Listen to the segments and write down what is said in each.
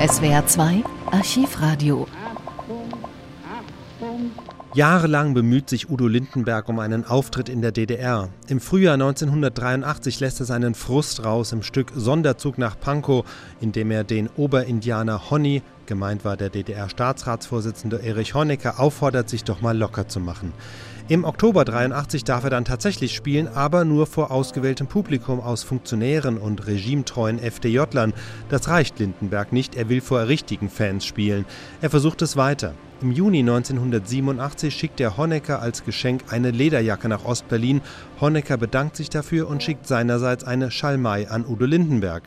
SWR 2 Archivradio. Jahrelang bemüht sich Udo Lindenberg um einen Auftritt in der DDR. Im Frühjahr 1983 lässt er seinen Frust raus im Stück Sonderzug nach Pankow, in dem er den Oberindianer Honny, gemeint war der DDR-Staatsratsvorsitzende Erich Honecker, auffordert, sich doch mal locker zu machen. Im Oktober 83 darf er dann tatsächlich spielen, aber nur vor ausgewähltem Publikum aus Funktionären und regimetreuen FDJlern. Das reicht Lindenberg nicht, er will vor richtigen Fans spielen. Er versucht es weiter. Im Juni 1987 schickt er Honecker als Geschenk eine Lederjacke nach Ostberlin. Honecker bedankt sich dafür und schickt seinerseits eine Schalmei an Udo Lindenberg.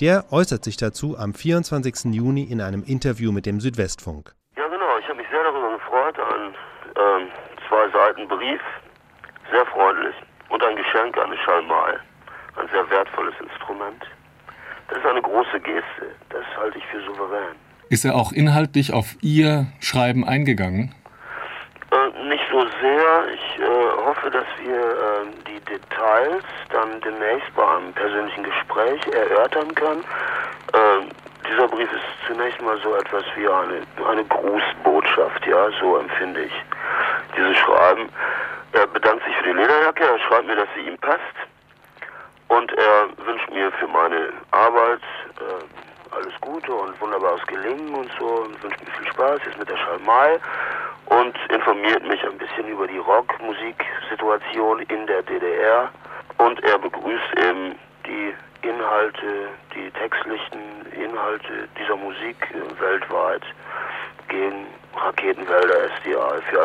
Der äußert sich dazu am 24. Juni in einem Interview mit dem Südwestfunk. Ja, genau. Ich habe mich sehr darüber gefreut. Ein ähm, zwei Seiten Brief, sehr freundlich. Und ein Geschenk, eine Schalmei. Ein sehr wertvolles Instrument. Das ist eine große Geste. Das halte ich für souverän. Ist er auch inhaltlich auf Ihr Schreiben eingegangen? Äh, nicht so sehr. Ich äh, hoffe, dass wir äh, die Details dann demnächst bei einem persönlichen Gespräch erörtern können. Ähm, dieser Brief ist zunächst mal so etwas wie eine, eine Grußbotschaft, ja, so empfinde ich dieses Schreiben. Er bedankt sich für die Lederjacke, er schreibt mir, dass sie ihm passt und er wünscht mir für meine Arbeit äh, alles Gute und wunderbares Gelingen und so und wünscht mir viel Spaß jetzt mit der Schalmei und informiert mich ein bisschen über die Rockmusiksituation in der DDR und er begrüßt eben die Inhalte, die textlichen Inhalte dieser Musik weltweit gegen Raketenwälder SDI für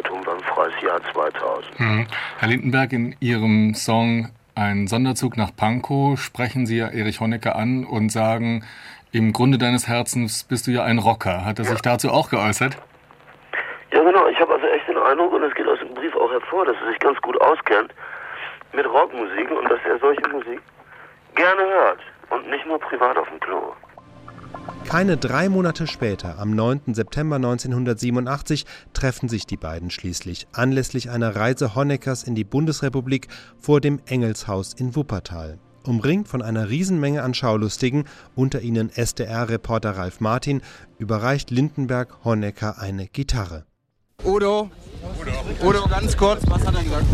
Jahr 2000. Mhm. Herr Lindenberg, in Ihrem Song Ein Sonderzug nach Pankow sprechen Sie ja Erich Honecker an und sagen, im Grunde deines Herzens bist du ja ein Rocker. Hat er sich dazu auch geäußert? Ja, genau. Ich habe also echt den Eindruck, und es geht aus dem Brief auch hervor, dass er sich ganz gut auskennt mit Rockmusik und dass er solche Musik gerne hört und nicht nur privat auf dem Klo. Keine drei Monate später, am 9. September 1987, treffen sich die beiden schließlich anlässlich einer Reise Honeckers in die Bundesrepublik vor dem Engelshaus in Wuppertal. Umringt von einer Riesenmenge an Schaulustigen, unter ihnen SDR-Reporter Ralf Martin, überreicht Lindenberg Honecker eine Gitarre. Udo, Udo, ganz kurz, was hat er gesagt?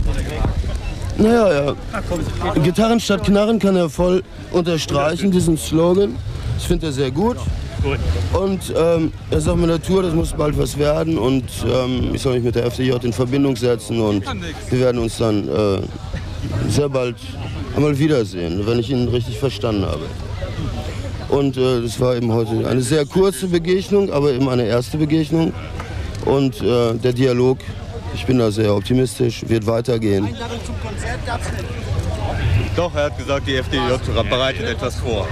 Naja, ja. Gitarren statt Knarren kann er voll unterstreichen, diesen Slogan. Das findet er sehr gut. Und ähm, er sagt mir Natur, das muss bald was werden und ähm, ich soll mich mit der FDJ in Verbindung setzen und wir werden uns dann äh, sehr bald einmal wiedersehen, wenn ich ihn richtig verstanden habe. Und äh, das war eben heute eine sehr kurze Begegnung, aber eben eine erste Begegnung. Und äh, der Dialog, ich bin da sehr optimistisch, wird weitergehen. Doch, er hat gesagt, die FDJ bereitet etwas vor.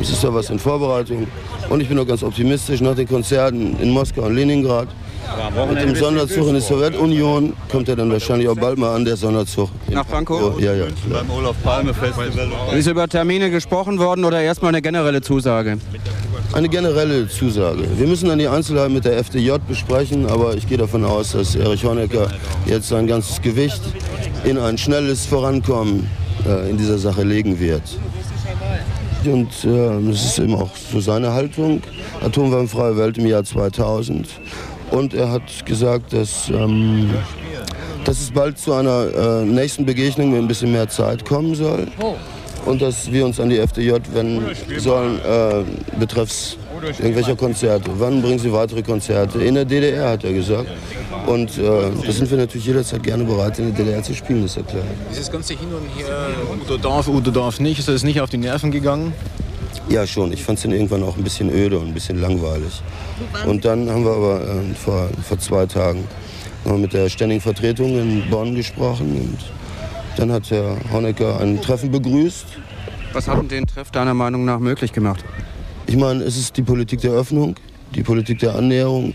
Es ist ja was in Vorbereitung. Und ich bin auch ganz optimistisch nach den Konzerten in Moskau und Leningrad. Mit dem Sonderzug in die Sowjetunion kommt er dann wahrscheinlich auch bald mal an, der Sonderzug. Nach Pankow? Ja, ja. Beim Olaf Palme Festival. Ist über Termine gesprochen worden oder erstmal eine generelle Zusage? Eine generelle Zusage. Wir müssen dann die Einzelheiten mit der FDJ besprechen, aber ich gehe davon aus, dass Erich Honecker jetzt sein ganzes Gewicht in ein schnelles Vorankommen äh, in dieser Sache legen wird. Und äh, das ist eben auch so seine Haltung. Atomwaffenfreie Welt im Jahr 2000. Und er hat gesagt, dass, ähm, dass es bald zu einer äh, nächsten Begegnung mit ein bisschen mehr Zeit kommen soll. Und dass wir uns an die FDJ wenden sollen, äh, betreffs irgendwelcher Konzerte. Wann bringen Sie weitere Konzerte? In der DDR, hat er gesagt. Und äh, da sind wir natürlich jederzeit gerne bereit, in der DDR zu spielen, ist ja klar. Dieses ganze Hin und Her, Udo darf, Udo darf nicht, ist das nicht auf die Nerven gegangen? Ja, schon. Ich fand es dann irgendwann auch ein bisschen öde und ein bisschen langweilig. Und dann haben wir aber äh, vor, vor zwei Tagen noch mit der ständigen Vertretung in Bonn gesprochen. Und dann hat Herr Honecker ein Treffen begrüßt. Was hat denn den Treff deiner Meinung nach möglich gemacht? Ich meine, es ist die Politik der Öffnung, die Politik der Annäherung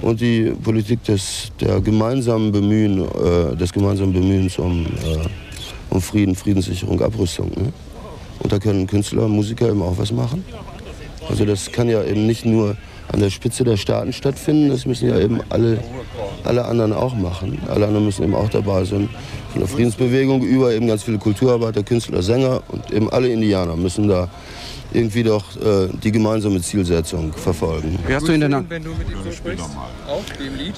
und die Politik des der gemeinsamen Bemühen, äh, des gemeinsamen Bemühens um, äh, um Frieden, Friedenssicherung, Abrüstung. Ne? Und da können Künstler, Musiker eben auch was machen. Also das kann ja eben nicht nur an der Spitze der Staaten stattfinden, das müssen ja eben alle, alle anderen auch machen. Alle anderen müssen eben auch dabei sein. Von der Friedensbewegung über eben ganz viele Kulturarbeiter, Künstler, Sänger und eben alle Indianer müssen da irgendwie doch äh, die gemeinsame Zielsetzung verfolgen. Wie hast du ihn denn Wenn du mit ihm so sprichst, auf dem Lied?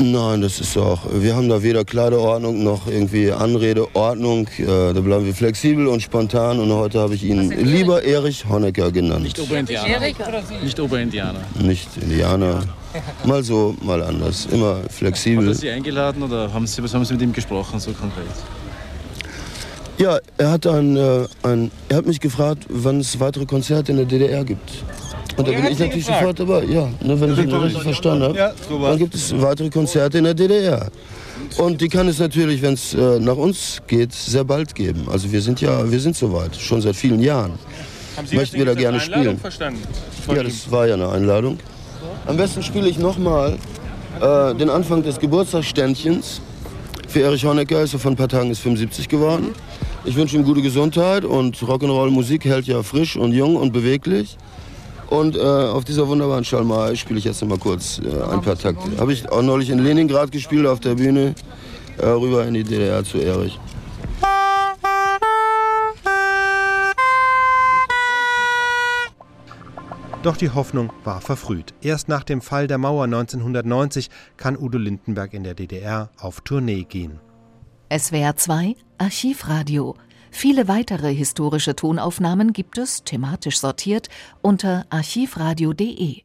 Nein, das ist auch. Wir haben da weder Kleiderordnung noch irgendwie Anredeordnung. Äh, da bleiben wir flexibel und spontan. Und heute habe ich ihn lieber Erich Honecker genannt. Nicht Oberindianer. Nicht Oberindianer. Nicht Indianer. Mal so, mal anders. Immer Hat er flexibel. Sie eingeladen oder haben Sie, was haben Sie mit ihm gesprochen, so konkret? Ja, er hat, ein, äh, ein, er hat mich gefragt, wann es weitere Konzerte in der DDR gibt. Und da bin ich natürlich sofort dabei. Ja, ne, wenn ich ihn richtig verstanden habe. Ja. Dann gibt es weitere Konzerte in der DDR. Und die kann es natürlich, wenn es äh, nach uns geht, sehr bald geben. Also wir sind ja, wir sind soweit, schon seit vielen Jahren. Haben Sie Möchten wir da gerne spielen? verstanden? Ja, das war ja eine Einladung. Am besten spiele ich nochmal äh, den Anfang des Geburtstagsständchens. Für Erich Honecker ist er vor ein paar Tagen ist 75 geworden. Ich wünsche ihm gute Gesundheit und Rock'n'Roll-Musik hält ja frisch und jung und beweglich. Und äh, auf dieser wunderbaren Schalmei spiele ich jetzt noch mal kurz äh, ein paar Takte. Habe ich auch neulich in Leningrad gespielt auf der Bühne, äh, rüber in die DDR zu Erich. Doch die Hoffnung war verfrüht. Erst nach dem Fall der Mauer 1990 kann Udo Lindenberg in der DDR auf Tournee gehen. SWR 2 Archivradio. Viele weitere historische Tonaufnahmen gibt es, thematisch sortiert, unter archivradio.de.